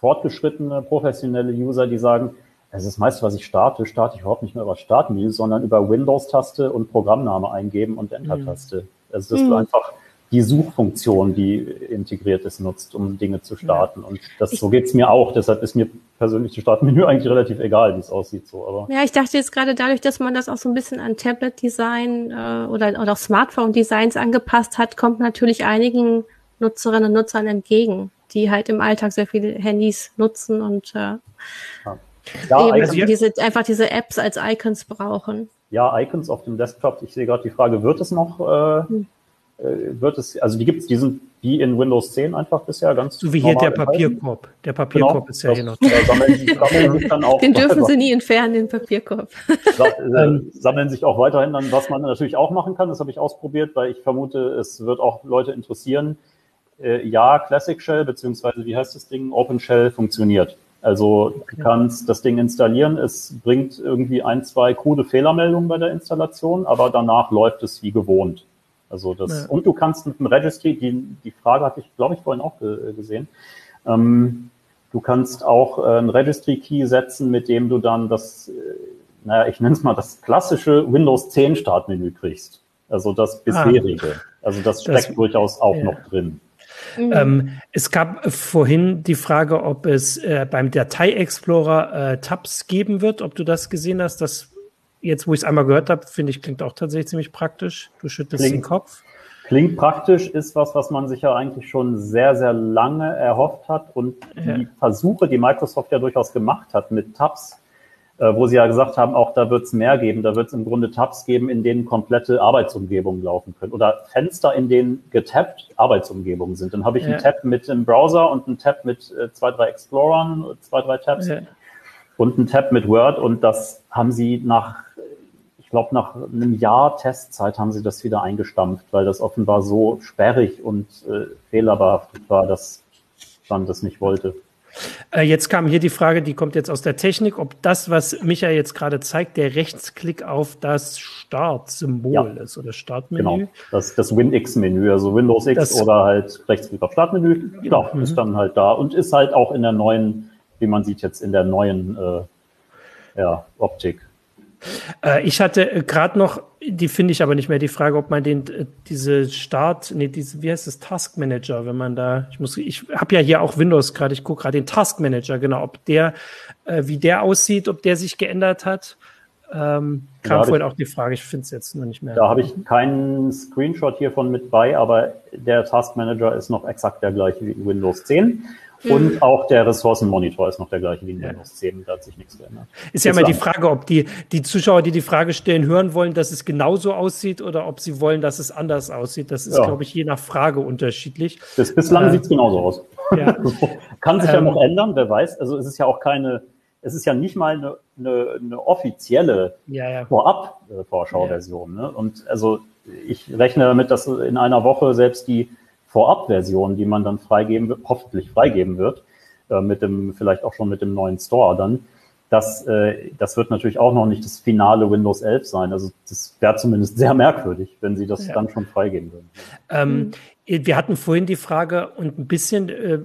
S3: fortgeschrittene professionelle User, die sagen, es ist das meiste, was ich starte, starte ich überhaupt nicht mehr über Startmenü, sondern über Windows-Taste und Programmname eingeben und Enter-Taste. Mhm. Also dass mhm. du einfach die Suchfunktion, die integriert ist, nutzt, um Dinge zu starten. Und das, so geht's mir auch. Deshalb ist mir persönlich das Startmenü eigentlich relativ egal, wie es aussieht. So,
S4: aber ja, ich dachte jetzt gerade dadurch, dass man das auch so ein bisschen an Tablet-Design äh, oder, oder auch Smartphone-Designs angepasst hat, kommt natürlich einigen Nutzerinnen und Nutzern entgegen, die halt im Alltag sehr viele Handys nutzen und äh, ja. Ja, eben, also diese, einfach diese Apps als Icons brauchen.
S3: Ja, Icons auf dem Desktop. Ich sehe gerade die Frage, wird es noch äh, hm. Äh, wird es, also die gibt es, die sind wie in Windows 10 einfach bisher ganz
S1: So wie hier der Papierkorb. Der Papierkorb genau, ist ja hier noch. Sammeln,
S4: sammeln dann auch den dürfen sie nie entfernen, den Papierkorb.
S3: Äh, sammeln sich auch weiterhin dann, was man natürlich auch machen kann, das habe ich ausprobiert, weil ich vermute, es wird auch Leute interessieren. Äh, ja, Classic Shell, beziehungsweise wie heißt das Ding? Open Shell funktioniert. Also okay. du kannst das Ding installieren, es bringt irgendwie ein, zwei krude Fehlermeldungen bei der Installation, aber danach läuft es wie gewohnt. Also das, ja. und du kannst mit dem Registry, die, die Frage hatte ich, glaube ich, vorhin auch gesehen, ähm, du kannst auch äh, ein Registry-Key setzen, mit dem du dann das, äh, naja, ich nenne es mal das klassische Windows 10 Startmenü kriegst. Also das ah. bisherige. Ah, also das steckt das, durchaus auch ja. noch drin.
S1: Mhm. Ähm, es gab vorhin die Frage, ob es äh, beim Datei-Explorer äh, Tabs geben wird, ob du das gesehen hast. Das jetzt, wo ich es einmal gehört habe, finde ich, klingt auch tatsächlich ziemlich praktisch. Du schüttelst klingt, den Kopf.
S3: Klingt praktisch, ist was, was man sich ja eigentlich schon sehr, sehr lange erhofft hat. Und ja. die Versuche, die Microsoft ja durchaus gemacht hat mit Tabs, äh, wo sie ja gesagt haben, auch da wird es mehr geben. Da wird es im Grunde Tabs geben, in denen komplette Arbeitsumgebungen laufen können. Oder Fenster, in denen getappt Arbeitsumgebungen sind. Dann habe ich ja. einen Tab mit dem Browser und einen Tab mit äh, zwei, drei Explorern, zwei, drei Tabs. Ja. Und einen Tab mit Word. Und das haben sie nach, ich glaube, nach einem Jahr Testzeit haben sie das wieder eingestampft, weil das offenbar so sperrig und äh, fehlerbehaftet war, dass man das nicht wollte.
S1: Äh, jetzt kam hier die Frage, die kommt jetzt aus der Technik, ob das, was Micha jetzt gerade zeigt, der Rechtsklick auf das Startsymbol ja. ist oder Startmenü. Genau,
S3: das, das WinX-Menü, also Windows X das, oder halt Rechtsklick auf Startmenü, genau, mhm. ist dann halt da und ist halt auch in der neuen, wie man sieht jetzt in der neuen äh, ja, Optik.
S1: Äh, ich hatte äh, gerade noch, die finde ich aber nicht mehr, die Frage, ob man den, äh, diese Start, nee, diese, wie heißt das, Task Manager, wenn man da, ich muss, ich habe ja hier auch Windows gerade, ich gucke gerade den Task Manager, genau, ob der, äh, wie der aussieht, ob der sich geändert hat. Ähm, kam vorhin auch die Frage, ich finde es jetzt nur nicht mehr.
S3: Da habe ich keinen Screenshot hiervon mit bei, aber der Task Manager ist noch exakt der gleiche wie Windows 10. Und mhm. auch der Ressourcenmonitor ist noch der gleiche wie in Windows 10, da hat sich nichts geändert.
S1: Ist ja immer die Frage, ob die, die Zuschauer, die die Frage stellen, hören wollen, dass es genauso aussieht oder ob sie wollen, dass es anders aussieht. Das ist, ja. glaube ich, je nach Frage unterschiedlich.
S3: Das, bislang äh, sieht es genauso aus. Ja. Kann sich ähm, ja noch ändern, wer weiß. Also es ist ja auch keine, es ist ja nicht mal eine, eine, eine offizielle ja, ja. Vorab-Vorschau-Version. Ne? Und also ich rechne damit, dass in einer Woche selbst die Vorab-Version, die man dann freigeben wird, hoffentlich freigeben wird, äh, mit dem, vielleicht auch schon mit dem neuen Store dann. Das, äh, das wird natürlich auch noch nicht das finale Windows 11 sein. Also das wäre zumindest sehr merkwürdig, wenn sie das ja. dann schon freigeben würden.
S1: Ähm, wir hatten vorhin die Frage und ein bisschen äh,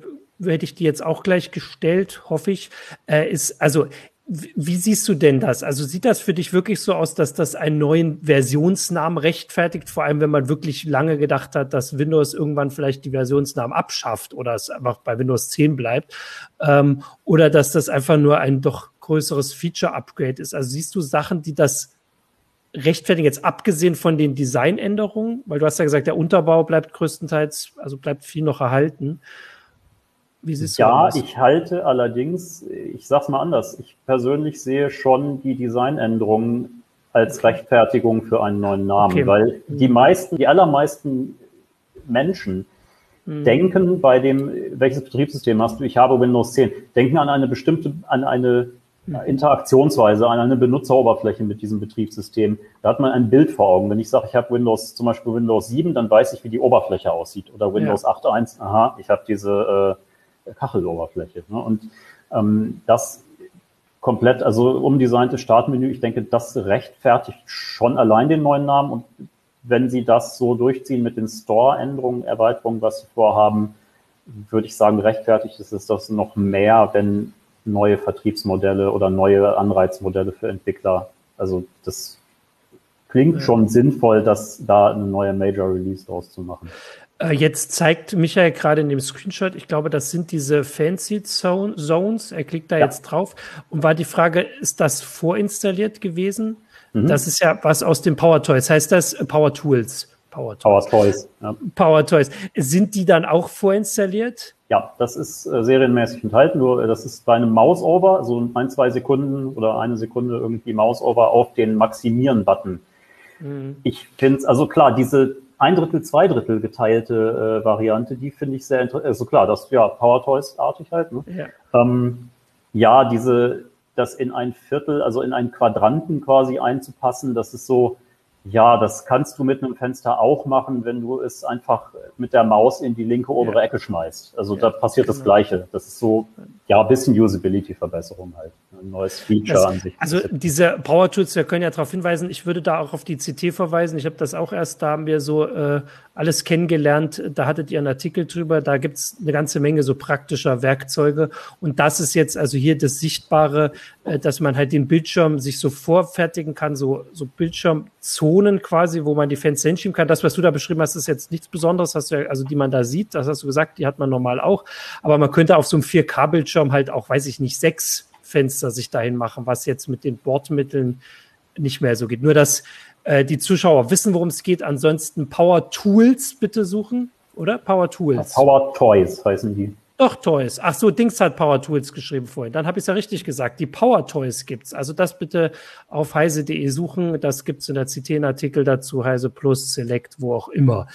S1: hätte ich die jetzt auch gleich gestellt, hoffe ich, äh, ist, also wie siehst du denn das? Also sieht das für dich wirklich so aus, dass das einen neuen Versionsnamen rechtfertigt? Vor allem, wenn man wirklich lange gedacht hat, dass Windows irgendwann vielleicht die Versionsnamen abschafft oder es einfach bei Windows 10 bleibt. Ähm, oder dass das einfach nur ein doch größeres Feature-Upgrade ist. Also siehst du Sachen, die das rechtfertigen, jetzt abgesehen von den Designänderungen? Weil du hast ja gesagt, der Unterbau bleibt größtenteils, also bleibt viel noch erhalten.
S3: Wie siehst du ja, das? ich halte allerdings, ich sag's mal anders, ich persönlich sehe schon die Designänderungen als Rechtfertigung für einen neuen Namen, okay. weil die meisten, die allermeisten Menschen mhm. denken bei dem, welches Betriebssystem hast du? Ich habe Windows 10, denken an eine bestimmte, an eine mhm. Interaktionsweise, an eine Benutzeroberfläche mit diesem Betriebssystem. Da hat man ein Bild vor Augen. Wenn ich sage, ich habe Windows, zum Beispiel Windows 7, dann weiß ich, wie die Oberfläche aussieht. Oder Windows ja. 8.1, aha, ich habe diese äh, Kacheloberfläche. Ne? Und ähm, das komplett, also umdesignte Startmenü, ich denke, das rechtfertigt schon allein den neuen Namen. Und wenn Sie das so durchziehen mit den Store-Änderungen, Erweiterungen, was Sie vorhaben, würde ich sagen, rechtfertigt ist es das noch mehr, wenn neue Vertriebsmodelle oder neue Anreizmodelle für Entwickler, also das klingt schon sinnvoll, dass da eine neue Major Release draus zu machen.
S1: Äh, jetzt zeigt Michael gerade in dem Screenshot, ich glaube, das sind diese Fancy Zones. Er klickt da ja. jetzt drauf. Und war die Frage, ist das vorinstalliert gewesen? Mhm. Das ist ja was aus dem Power Toys. Heißt das äh, Power Tools?
S3: Power Toys. Power Toys.
S1: Ja. Power Toys. Sind die dann auch vorinstalliert?
S3: Ja, das ist äh, serienmäßig enthalten. Nur das ist bei einem Mouseover, so ein, zwei Sekunden oder eine Sekunde irgendwie Mouseover auf den Maximieren-Button. Mhm. Ich finde es, also klar, diese ein Drittel, zwei Drittel geteilte äh, Variante, die finde ich sehr interessant. Also klar, das ja Power Toys-artig halt. Ne? Ja. Ähm, ja, diese, das in ein Viertel, also in einen Quadranten quasi einzupassen, das ist so, ja, das kannst du mit einem Fenster auch machen, wenn du es einfach mit der Maus in die linke obere ja. Ecke schmeißt. Also ja, da passiert genau. das Gleiche. Das ist so, ja, ein bisschen Usability-Verbesserung halt. Ein neues Feature
S1: das,
S3: an sich.
S1: Also diese Power Tools, wir können ja darauf hinweisen, ich würde da auch auf die CT verweisen. Ich habe das auch erst, da haben wir so äh, alles kennengelernt. Da hattet ihr einen Artikel drüber. Da gibt's eine ganze Menge so praktischer Werkzeuge. Und das ist jetzt also hier das Sichtbare, äh, dass man halt den Bildschirm sich so vorfertigen kann, so, so Bildschirmzonen quasi, wo man die Fenster hinschieben kann. Das, was du da beschrieben hast, ist jetzt nichts Besonderes, hast du ja, also die man da sieht, das hast du gesagt, die hat man normal auch. Aber man könnte auf so einem 4K-Bildschirm halt auch, weiß ich nicht, sechs Fenster sich dahin machen, was jetzt mit den Bordmitteln nicht mehr so geht. Nur, dass äh, die Zuschauer wissen, worum es geht. Ansonsten Power Tools bitte suchen, oder? Power Tools.
S3: Power Toys heißen die.
S1: Doch, Toys. Ach so, Dings hat Power Tools geschrieben vorhin. Dann habe ich es ja richtig gesagt. Die Power Toys gibt's. Also das bitte auf heise.de suchen. Das gibt's in der Citen-Artikel dazu, Heise Plus, Select, wo auch immer.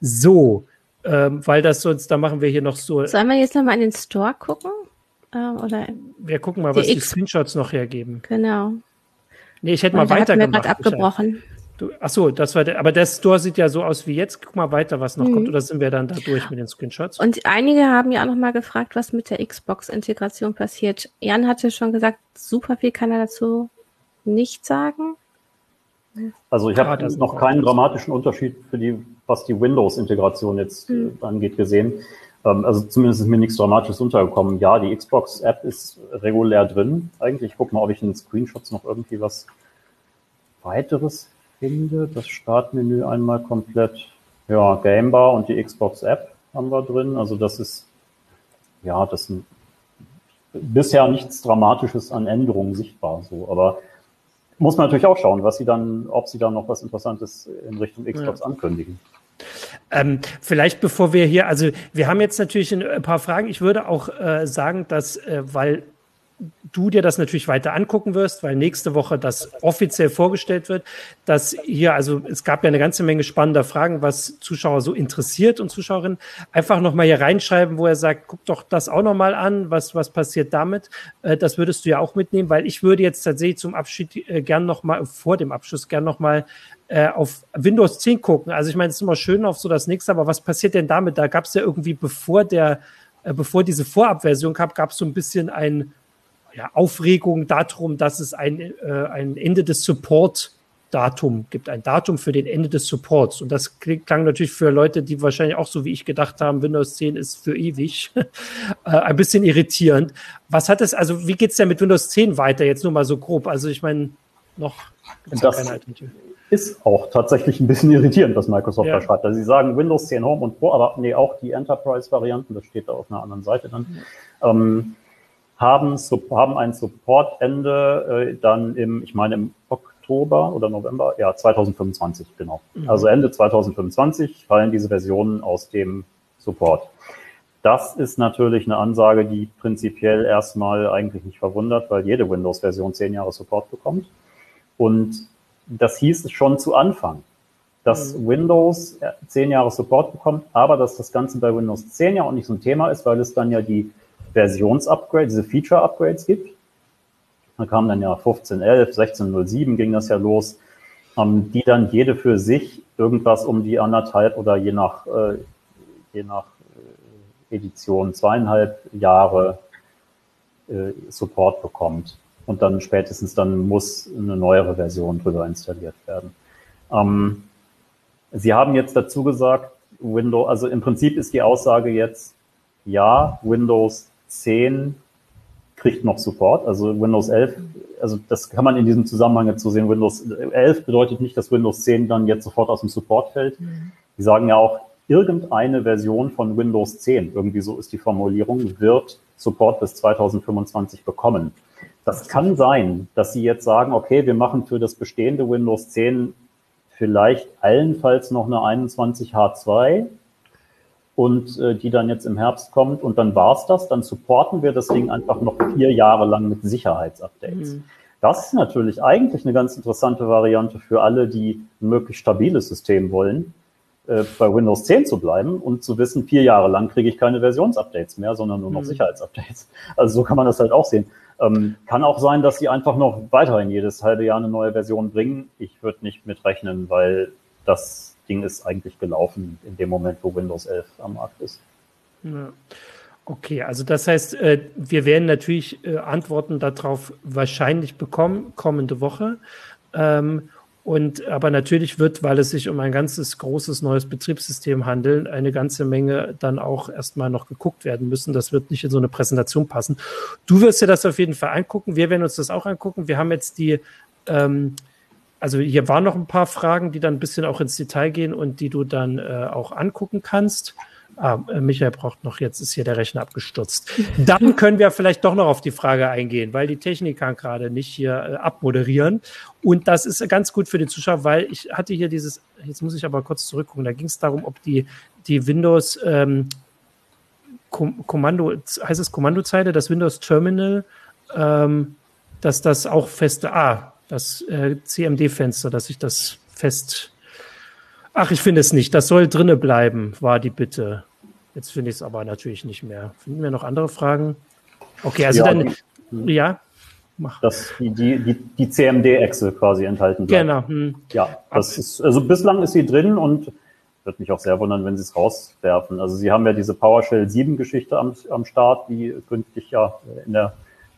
S1: So, ähm, weil das sonst, da machen wir hier noch so.
S4: Sollen wir jetzt nochmal in den Store gucken?
S1: Ähm, oder wir gucken mal, was die, die Screenshots noch hergeben.
S4: Genau.
S1: Nee, ich hätte mal weitergemacht.
S4: abgebrochen.
S1: Du, ach so, das war der, aber der Store sieht ja so aus wie jetzt. Guck mal weiter, was noch mhm. kommt, oder sind wir dann da durch mit den Screenshots?
S4: Und einige haben ja auch noch mal gefragt, was mit der Xbox-Integration passiert. Jan hatte schon gesagt, super viel kann er dazu nicht sagen.
S3: Also ich habe ah, noch keinen dramatischen Unterschied für die, was die Windows-Integration jetzt mhm. angeht, gesehen. Ähm, also zumindest ist mir nichts Dramatisches untergekommen. Ja, die Xbox-App ist regulär drin. Eigentlich, ich gucke mal, ob ich in den Screenshots noch irgendwie was weiteres finde. Das Startmenü einmal komplett. Ja, Gamebar und die Xbox App haben wir drin. Also das ist, ja, das ist bisher nichts Dramatisches an Änderungen sichtbar. So, aber muss man natürlich auch schauen, was sie dann, ob sie dann noch was Interessantes in Richtung Xbox ja. ankündigen.
S1: Ähm, vielleicht bevor wir hier, also wir haben jetzt natürlich ein paar Fragen. Ich würde auch äh, sagen, dass, äh, weil du dir das natürlich weiter angucken wirst, weil nächste Woche das offiziell vorgestellt wird, dass hier, also es gab ja eine ganze Menge spannender Fragen, was Zuschauer so interessiert und Zuschauerinnen, einfach nochmal hier reinschreiben, wo er sagt, guck doch das auch nochmal an, was, was passiert damit. Äh, das würdest du ja auch mitnehmen, weil ich würde jetzt tatsächlich zum Abschied äh, gern nochmal, vor dem Abschluss gern nochmal äh, auf Windows 10 gucken. Also ich meine, es ist immer schön auf so das nächste, aber was passiert denn damit? Da gab es ja irgendwie, bevor der, bevor diese Vorabversion kam, gab es so ein bisschen ein ja, Aufregung darum, dass es ein, äh, ein Ende des Support Datum gibt, ein Datum für den Ende des Supports. Und das klang natürlich für Leute, die wahrscheinlich auch so wie ich gedacht haben, Windows 10 ist für ewig, äh, ein bisschen irritierend. Was hat es, also wie geht's denn mit Windows 10 weiter? Jetzt nur mal so grob. Also ich meine, noch
S3: das. Ist auch tatsächlich ein bisschen irritierend, was Microsoft ja. da schreibt. Also sie sagen Windows 10 Home und Pro, aber nee, auch die Enterprise-Varianten, das steht da auf einer anderen Seite dann. Ähm, haben, haben ein Supportende äh, dann im, ich meine im Oktober oder November, ja 2025 genau. Mhm. Also Ende 2025 fallen diese Versionen aus dem Support. Das ist natürlich eine Ansage, die prinzipiell erstmal eigentlich nicht verwundert, weil jede Windows-Version zehn Jahre Support bekommt. Und das hieß es schon zu Anfang, dass mhm. Windows zehn Jahre Support bekommt, aber dass das Ganze bei Windows 10 ja auch nicht so ein Thema ist, weil es dann ja die Versionsupgrade, diese Feature-Upgrades gibt. Da kam dann ja 15.11, 16.07 ging das ja los, ähm, die dann jede für sich irgendwas um die anderthalb oder je nach, äh, je nach äh, Edition zweieinhalb Jahre äh, Support bekommt. Und dann spätestens dann muss eine neuere Version drüber installiert werden. Ähm, Sie haben jetzt dazu gesagt, Windows, also im Prinzip ist die Aussage jetzt, ja, Windows 10 kriegt noch Support, also Windows 11, also das kann man in diesem Zusammenhang jetzt so sehen, Windows 11 bedeutet nicht, dass Windows 10 dann jetzt sofort aus dem Support fällt. Mhm. Die sagen ja auch, irgendeine Version von Windows 10, irgendwie so ist die Formulierung, wird Support bis 2025 bekommen. Das kann sein, dass Sie jetzt sagen, okay, wir machen für das bestehende Windows 10 vielleicht allenfalls noch eine 21H2 und äh, die dann jetzt im Herbst kommt und dann war's das, dann supporten wir das Ding einfach noch vier Jahre lang mit Sicherheitsupdates. Mhm. Das ist natürlich eigentlich eine ganz interessante Variante für alle, die ein möglichst stabiles System wollen, äh, bei Windows 10 zu bleiben und zu wissen, vier Jahre lang kriege ich keine Versionsupdates mehr, sondern nur noch mhm. Sicherheitsupdates. Also so kann man das halt auch sehen. Ähm, kann auch sein, dass sie einfach noch weiterhin jedes halbe Jahr eine neue Version bringen. Ich würde nicht mitrechnen, weil das Ding ist eigentlich gelaufen in dem Moment, wo Windows 11 am Markt ist.
S1: Ja. Okay, also das heißt, äh, wir werden natürlich äh, Antworten darauf wahrscheinlich bekommen kommende Woche. Ähm, und aber natürlich wird, weil es sich um ein ganzes großes neues Betriebssystem handelt, eine ganze Menge dann auch erstmal noch geguckt werden müssen. Das wird nicht in so eine Präsentation passen. Du wirst dir das auf jeden Fall angucken. Wir werden uns das auch angucken. Wir haben jetzt die ähm, also hier waren noch ein paar Fragen, die dann ein bisschen auch ins Detail gehen und die du dann äh, auch angucken kannst. Ah, äh, Michael braucht noch, jetzt ist hier der Rechner abgestürzt. Dann können wir vielleicht doch noch auf die Frage eingehen, weil die Technik kann gerade nicht hier äh, abmoderieren. Und das ist ganz gut für die Zuschauer, weil ich hatte hier dieses, jetzt muss ich aber kurz zurückgucken, da ging es darum, ob die, die Windows, ähm, Kommando, heißt es Kommandozeile, das Windows Terminal, ähm, dass das auch feste, ah, das äh, CMD-Fenster, dass ich das fest. Ach, ich finde es nicht. Das soll drinne bleiben, war die Bitte. Jetzt finde ich es aber natürlich nicht mehr. Finden wir noch andere Fragen? Okay, also ja, dann,
S3: die, ja. Mach. Dass die, die, die, die CMD-Echse quasi enthalten
S1: bleibt. Genau.
S3: Hm. Ja, das ist, also bislang ist sie drin und würde mich auch sehr wundern, wenn sie es rauswerfen. Also sie haben ja diese PowerShell 7 Geschichte am, am Start, die künftig ja in der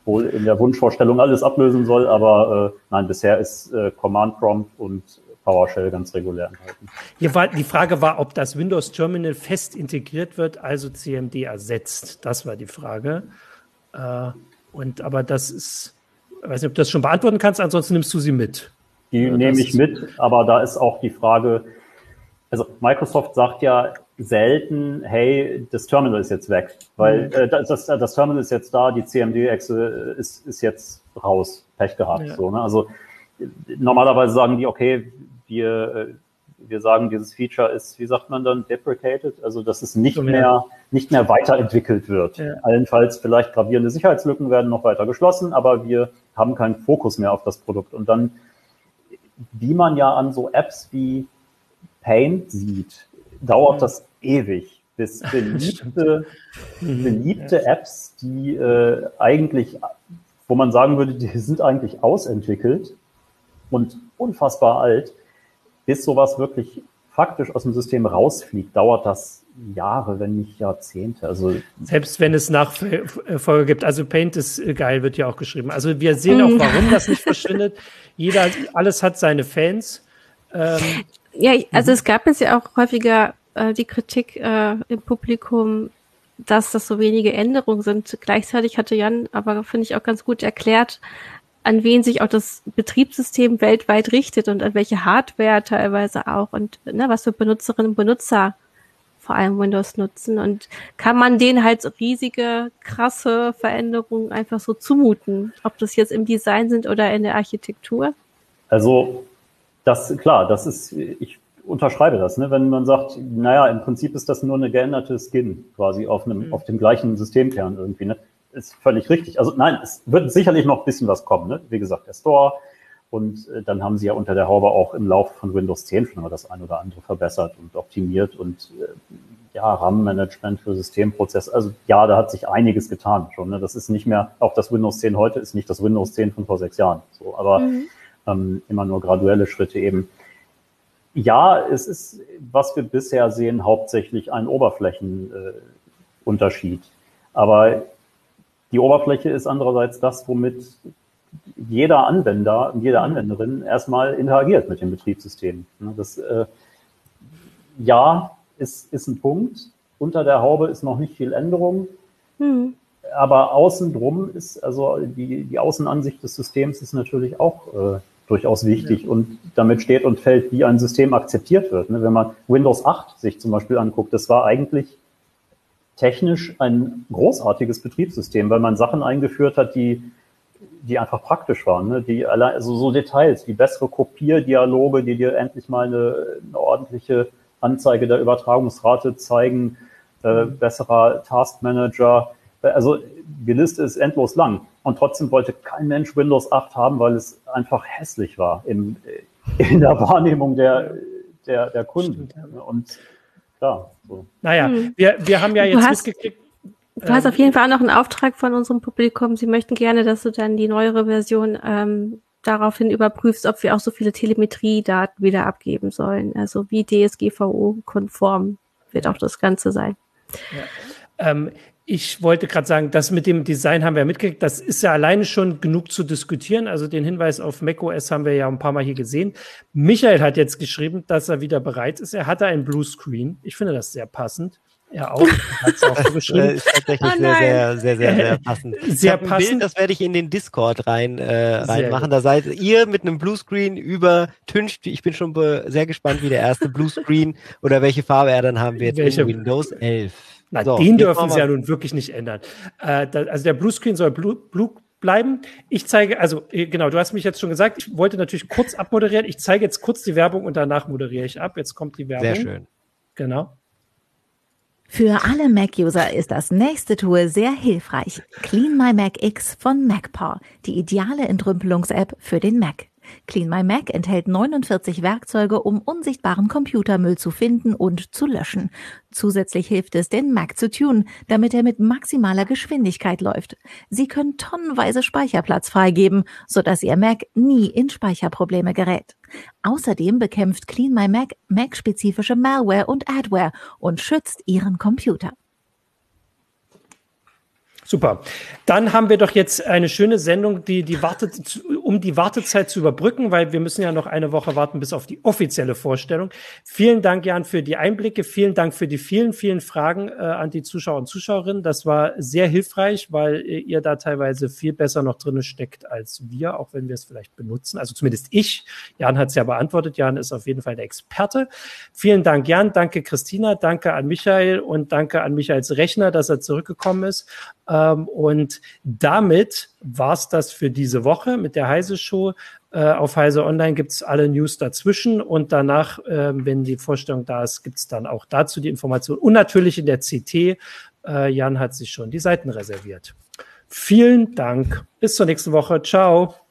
S3: wohl in der Wunschvorstellung alles ablösen soll, aber äh, nein, bisher ist äh, Command Prompt und PowerShell ganz regulär enthalten.
S1: Hier war, die Frage war, ob das Windows Terminal fest integriert wird, also CMD ersetzt. Das war die Frage. Äh, und aber das ist, ich weiß nicht, ob du das schon beantworten kannst, ansonsten nimmst du sie mit.
S3: Die nehme ich mit, aber da ist auch die Frage, also Microsoft sagt ja selten, hey, das Terminal ist jetzt weg, weil mhm. äh, das, das, Terminal ist jetzt da, die CMD-Echse ist, ist jetzt raus, Pech gehabt. Ja. So, ne? Also normalerweise sagen die, okay, wir, äh, wir sagen, dieses Feature ist, wie sagt man dann, deprecated, also dass es nicht mehr, nicht mehr weiterentwickelt wird. Ja. Allenfalls vielleicht gravierende Sicherheitslücken werden noch weiter geschlossen, aber wir haben keinen Fokus mehr auf das Produkt. Und dann, wie man ja an so Apps wie Paint sieht, dauert das ewig, bis beliebte, mhm. beliebte Apps, die äh, eigentlich, wo man sagen würde, die sind eigentlich ausentwickelt und unfassbar alt, bis sowas wirklich faktisch aus dem System rausfliegt, dauert das Jahre, wenn nicht Jahrzehnte. Also
S1: selbst wenn es Nachfolge gibt. Also Paint ist äh, geil, wird ja auch geschrieben. Also wir sehen auch, warum das nicht verschwindet. Jeder, alles hat seine Fans.
S4: Ähm, ja, also mhm. es gab jetzt ja auch häufiger äh, die Kritik äh, im Publikum, dass das so wenige Änderungen sind. Gleichzeitig hatte Jan aber, finde ich, auch ganz gut erklärt, an wen sich auch das Betriebssystem weltweit richtet und an welche Hardware teilweise auch und ne, was für Benutzerinnen und Benutzer vor allem Windows nutzen und kann man denen halt so riesige, krasse Veränderungen einfach so zumuten, ob das jetzt im Design sind oder in der Architektur?
S3: Also das, klar, das ist, ich unterschreibe das, ne? wenn man sagt, naja, im Prinzip ist das nur eine geänderte Skin quasi auf einem, mhm. auf dem gleichen Systemkern irgendwie, ne? Ist völlig richtig. Also nein, es wird sicherlich noch ein bisschen was kommen, ne? Wie gesagt, der Store und äh, dann haben sie ja unter der Haube auch im Laufe von Windows 10 schon mal das ein oder andere verbessert und optimiert und äh, ja, RAM-Management für Systemprozesse. Also ja, da hat sich einiges getan schon. Ne? Das ist nicht mehr, auch das Windows 10 heute ist nicht das Windows 10 von vor sechs Jahren. So, aber mhm ähm, immer nur graduelle Schritte eben. Ja, es ist, was wir bisher sehen, hauptsächlich ein Oberflächenunterschied. Äh, Aber die Oberfläche ist andererseits das, womit jeder Anwender und jede Anwenderin erstmal interagiert mit dem Betriebssystem. Ne, das, äh, ja, ist, ist ein Punkt. Unter der Haube ist noch nicht viel Änderung. Mhm. Aber außen drum ist, also die, die Außenansicht des Systems ist natürlich auch äh, durchaus wichtig ja. und damit steht und fällt, wie ein System akzeptiert wird. Ne? Wenn man Windows 8 sich zum Beispiel anguckt, das war eigentlich technisch ein großartiges Betriebssystem, weil man Sachen eingeführt hat, die, die einfach praktisch waren, ne? die allein, also so Details, wie bessere Kopierdialoge, die dir endlich mal eine, eine ordentliche Anzeige der Übertragungsrate zeigen, äh, mhm. besserer Taskmanager, also die Liste ist endlos lang. Und trotzdem wollte kein Mensch Windows 8 haben, weil es einfach hässlich war im, in der Wahrnehmung der, der, der Kunden. Und klar.
S1: So. Naja, hm. wir, wir haben ja jetzt mitgekriegt.
S4: Du hast auf jeden Fall auch noch einen Auftrag von unserem Publikum. Sie möchten gerne, dass du dann die neuere Version ähm, daraufhin überprüfst, ob wir auch so viele Telemetriedaten wieder abgeben sollen. Also wie DSGVO-konform wird auch das Ganze sein.
S1: Ja. Ähm, ich wollte gerade sagen, das mit dem Design haben wir mitgekriegt. Das ist ja alleine schon genug zu diskutieren. Also den Hinweis auf macOS haben wir ja ein paar Mal hier gesehen. Michael hat jetzt geschrieben, dass er wieder bereit ist. Er hatte einen Bluescreen. Ich finde das sehr passend. Er auch. Hat es auch
S5: so geschrieben. ist tatsächlich oh sehr, sehr, sehr, sehr, sehr passend. Sehr passend. Bild, das werde ich in den Discord rein äh, reinmachen. Da seid ihr mit einem Bluescreen übertüncht. Ich bin schon sehr gespannt, wie der erste Bluescreen oder welche Farbe er dann haben wird welche? in Windows 11.
S1: Na, so, den dürfen sie ja nun wirklich nicht ändern. Äh, da, also der Bluescreen soll blue, blue bleiben. Ich zeige, also äh, genau, du hast mich jetzt schon gesagt, ich wollte natürlich kurz abmoderieren. Ich zeige jetzt kurz die Werbung und danach moderiere ich ab. Jetzt kommt die Werbung.
S5: Sehr schön. Genau. Sehr schön.
S2: Für alle Mac-User ist das nächste Tool sehr hilfreich. Clean My Mac X von MacPaw, die ideale Entrümpelungs-App für den Mac. Clean My Mac enthält 49 Werkzeuge, um unsichtbaren Computermüll zu finden und zu löschen. Zusätzlich hilft es, den Mac zu tunen, damit er mit maximaler Geschwindigkeit läuft. Sie können tonnenweise Speicherplatz freigeben, sodass Ihr Mac nie in Speicherprobleme gerät. Außerdem bekämpft Clean My Mac Mac-spezifische Malware und Adware und schützt Ihren Computer.
S1: Super. Dann haben wir doch jetzt eine schöne Sendung, die, die wartet, um die Wartezeit zu überbrücken, weil wir müssen ja noch eine Woche warten bis auf die offizielle Vorstellung. Vielen Dank, Jan, für die Einblicke. Vielen Dank für die vielen, vielen Fragen äh, an die Zuschauer und Zuschauerinnen. Das war sehr hilfreich, weil äh, ihr da teilweise viel besser noch drin steckt als wir, auch wenn wir es vielleicht benutzen. Also zumindest ich. Jan hat es ja beantwortet. Jan ist auf jeden Fall der Experte. Vielen Dank, Jan. Danke, Christina. Danke an Michael und danke an Michaels Rechner, dass er zurückgekommen ist. Ähm, und damit war's das für diese Woche mit der Heise Show. Äh, auf Heise Online gibt's alle News dazwischen und danach, äh, wenn die Vorstellung da ist, gibt's dann auch dazu die Information. Und natürlich in der CT. Äh, Jan hat sich schon die Seiten reserviert. Vielen Dank. Bis zur nächsten Woche. Ciao.